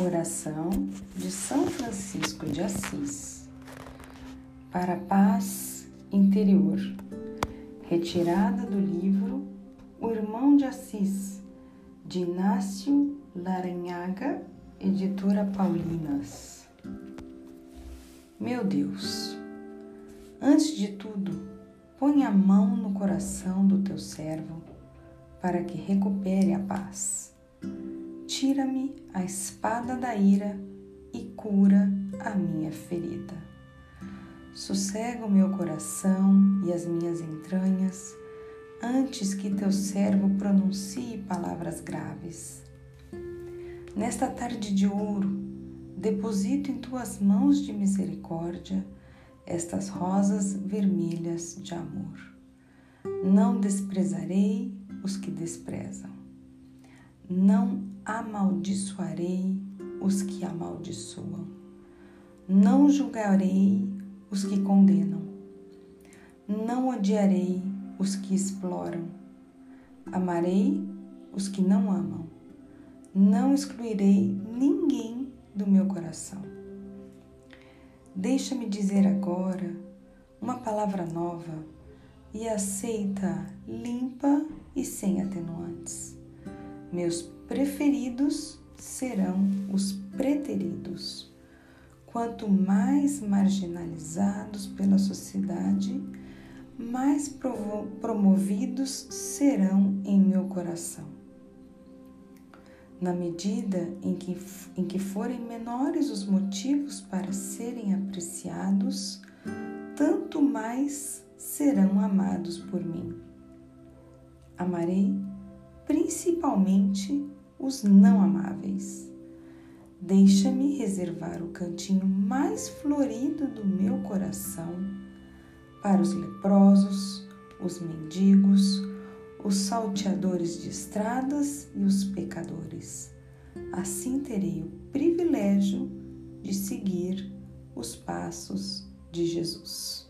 Oração de São Francisco de Assis para a paz interior, retirada do livro O Irmão de Assis, de Inácio Laranhaga, editora Paulinas. Meu Deus, antes de tudo, põe a mão no coração do teu servo para que recupere a paz tira-me a espada da ira e cura a minha ferida. Sossega o meu coração e as minhas entranhas antes que teu servo pronuncie palavras graves. Nesta tarde de ouro, deposito em tuas mãos de misericórdia estas rosas vermelhas de amor. Não desprezarei os que desprezam. Não amaldiçoarei os que amaldiçoam. Não julgarei os que condenam. Não odiarei os que exploram. Amarei os que não amam. Não excluirei ninguém do meu coração. Deixa-me dizer agora uma palavra nova e aceita limpa e sem atenuantes. Meus preferidos serão os preteridos. Quanto mais marginalizados pela sociedade, mais promovidos serão em meu coração. Na medida em que, em que forem menores os motivos para serem apreciados, tanto mais serão amados por mim. Amarei principalmente os não amáveis. Deixa-me reservar o cantinho mais florido do meu coração para os leprosos, os mendigos, os salteadores de estradas e os pecadores. Assim terei o privilégio de seguir os passos de Jesus.